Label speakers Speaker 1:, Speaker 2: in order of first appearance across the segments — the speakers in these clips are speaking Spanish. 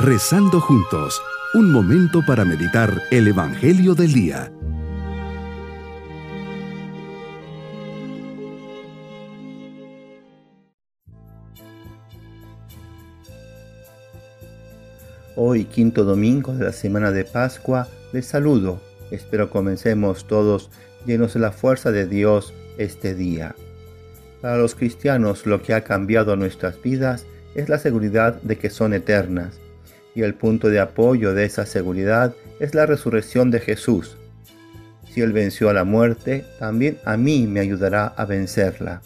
Speaker 1: Rezando juntos, un momento para meditar el Evangelio del Día.
Speaker 2: Hoy, quinto domingo de la semana de Pascua, les saludo. Espero comencemos todos llenos de la fuerza de Dios este día. Para los cristianos lo que ha cambiado nuestras vidas es la seguridad de que son eternas, y el punto de apoyo de esa seguridad es la resurrección de Jesús. Si Él venció a la muerte, también a mí me ayudará a vencerla.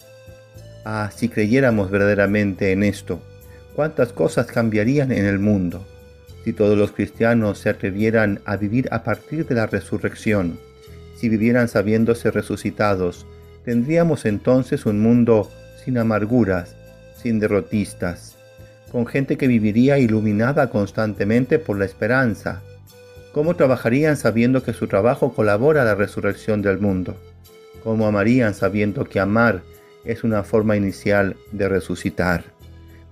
Speaker 2: Ah, si creyéramos verdaderamente en esto, cuántas cosas cambiarían en el mundo si todos los cristianos se atrevieran a vivir a partir de la resurrección, si vivieran sabiéndose resucitados, tendríamos entonces un mundo sin amarguras, sin derrotistas, con gente que viviría iluminada constantemente por la esperanza. ¿Cómo trabajarían sabiendo que su trabajo colabora a la resurrección del mundo? ¿Cómo amarían sabiendo que amar es una forma inicial de resucitar?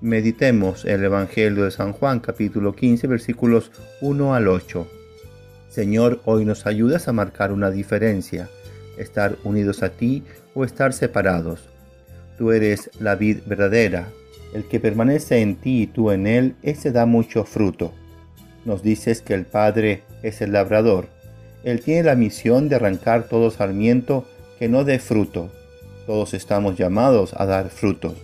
Speaker 2: Meditemos el Evangelio de San Juan capítulo 15 versículos 1 al 8. Señor, hoy nos ayudas a marcar una diferencia, estar unidos a ti o estar separados. Tú eres la vid verdadera, el que permanece en ti y tú en él, ese da mucho fruto. Nos dices que el Padre es el labrador. Él tiene la misión de arrancar todo sarmiento que no dé fruto. Todos estamos llamados a dar frutos.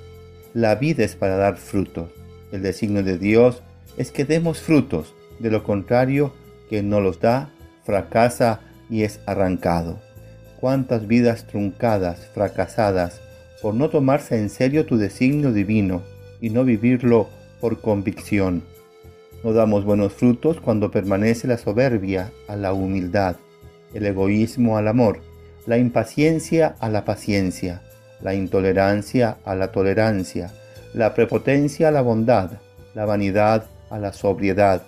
Speaker 2: La vida es para dar frutos. El designio de Dios es que demos frutos. De lo contrario, quien no los da, fracasa y es arrancado. Cuántas vidas truncadas, fracasadas, por no tomarse en serio tu designio divino y no vivirlo por convicción. No damos buenos frutos cuando permanece la soberbia a la humildad, el egoísmo al amor, la impaciencia a la paciencia, la intolerancia a la tolerancia, la prepotencia a la bondad, la vanidad a la sobriedad,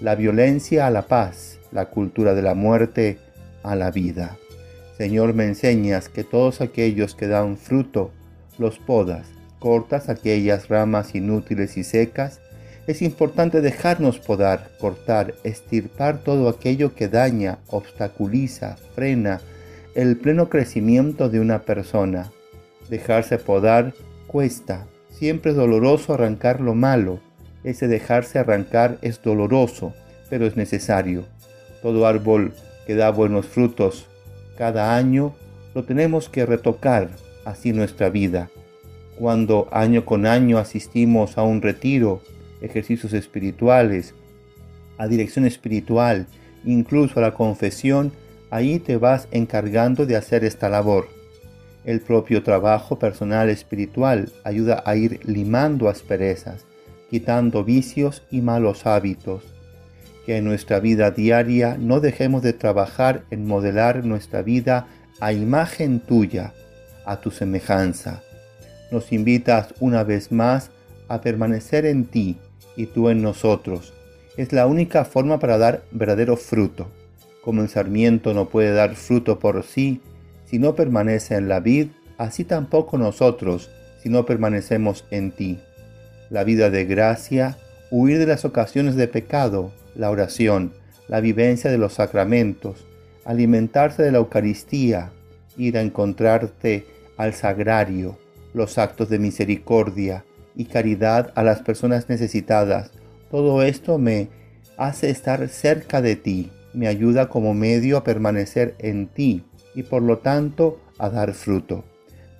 Speaker 2: la violencia a la paz, la cultura de la muerte a la vida. Señor, me enseñas que todos aquellos que dan fruto los podas, cortas aquellas ramas inútiles y secas. Es importante dejarnos podar, cortar, estirpar todo aquello que daña, obstaculiza, frena el pleno crecimiento de una persona. Dejarse podar cuesta, siempre es doloroso arrancar lo malo. Ese dejarse arrancar es doloroso, pero es necesario. Todo árbol que da buenos frutos cada año lo tenemos que retocar, así nuestra vida. Cuando año con año asistimos a un retiro, ejercicios espirituales, a dirección espiritual, incluso a la confesión, ahí te vas encargando de hacer esta labor. El propio trabajo personal espiritual ayuda a ir limando asperezas, quitando vicios y malos hábitos que en nuestra vida diaria no dejemos de trabajar en modelar nuestra vida a imagen tuya, a tu semejanza. Nos invitas una vez más a permanecer en ti y tú en nosotros. Es la única forma para dar verdadero fruto. Como el sarmiento no puede dar fruto por sí si no permanece en la vid, así tampoco nosotros si no permanecemos en ti. La vida de gracia, huir de las ocasiones de pecado, la oración, la vivencia de los sacramentos, alimentarse de la Eucaristía, ir a encontrarte al sagrario, los actos de misericordia y caridad a las personas necesitadas. Todo esto me hace estar cerca de ti, me ayuda como medio a permanecer en ti y por lo tanto a dar fruto.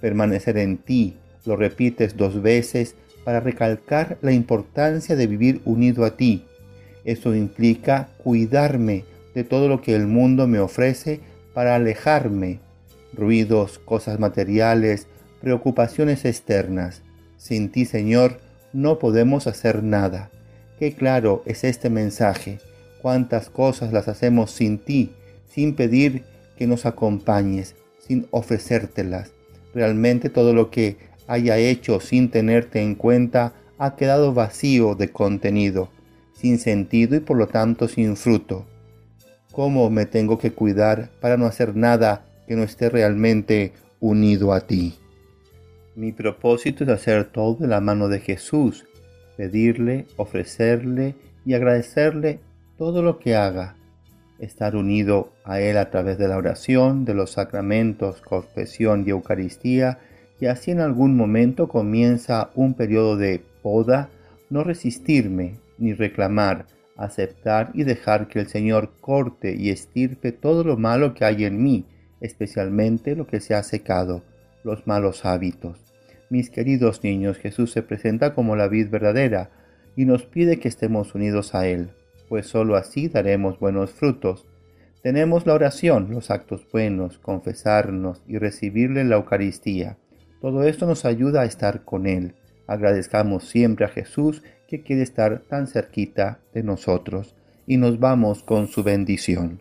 Speaker 2: Permanecer en ti, lo repites dos veces para recalcar la importancia de vivir unido a ti, eso implica cuidarme de todo lo que el mundo me ofrece para alejarme. Ruidos, cosas materiales, preocupaciones externas. Sin ti, Señor, no podemos hacer nada. Qué claro es este mensaje. Cuántas cosas las hacemos sin ti, sin pedir que nos acompañes, sin ofrecértelas. Realmente todo lo que haya hecho sin tenerte en cuenta ha quedado vacío de contenido sin sentido y por lo tanto sin fruto. ¿Cómo me tengo que cuidar para no hacer nada que no esté realmente unido a ti? Mi propósito es hacer todo de la mano de Jesús, pedirle, ofrecerle y agradecerle todo lo que haga, estar unido a Él a través de la oración, de los sacramentos, confesión y Eucaristía, y así en algún momento comienza un periodo de poda, no resistirme ni reclamar, aceptar y dejar que el Señor corte y estirpe todo lo malo que hay en mí, especialmente lo que se ha secado, los malos hábitos. Mis queridos niños, Jesús se presenta como la vid verdadera y nos pide que estemos unidos a Él, pues sólo así daremos buenos frutos. Tenemos la oración, los actos buenos, confesarnos y recibirle la Eucaristía. Todo esto nos ayuda a estar con Él. Agradezcamos siempre a Jesús que quiere estar tan cerquita de nosotros y nos vamos con su bendición.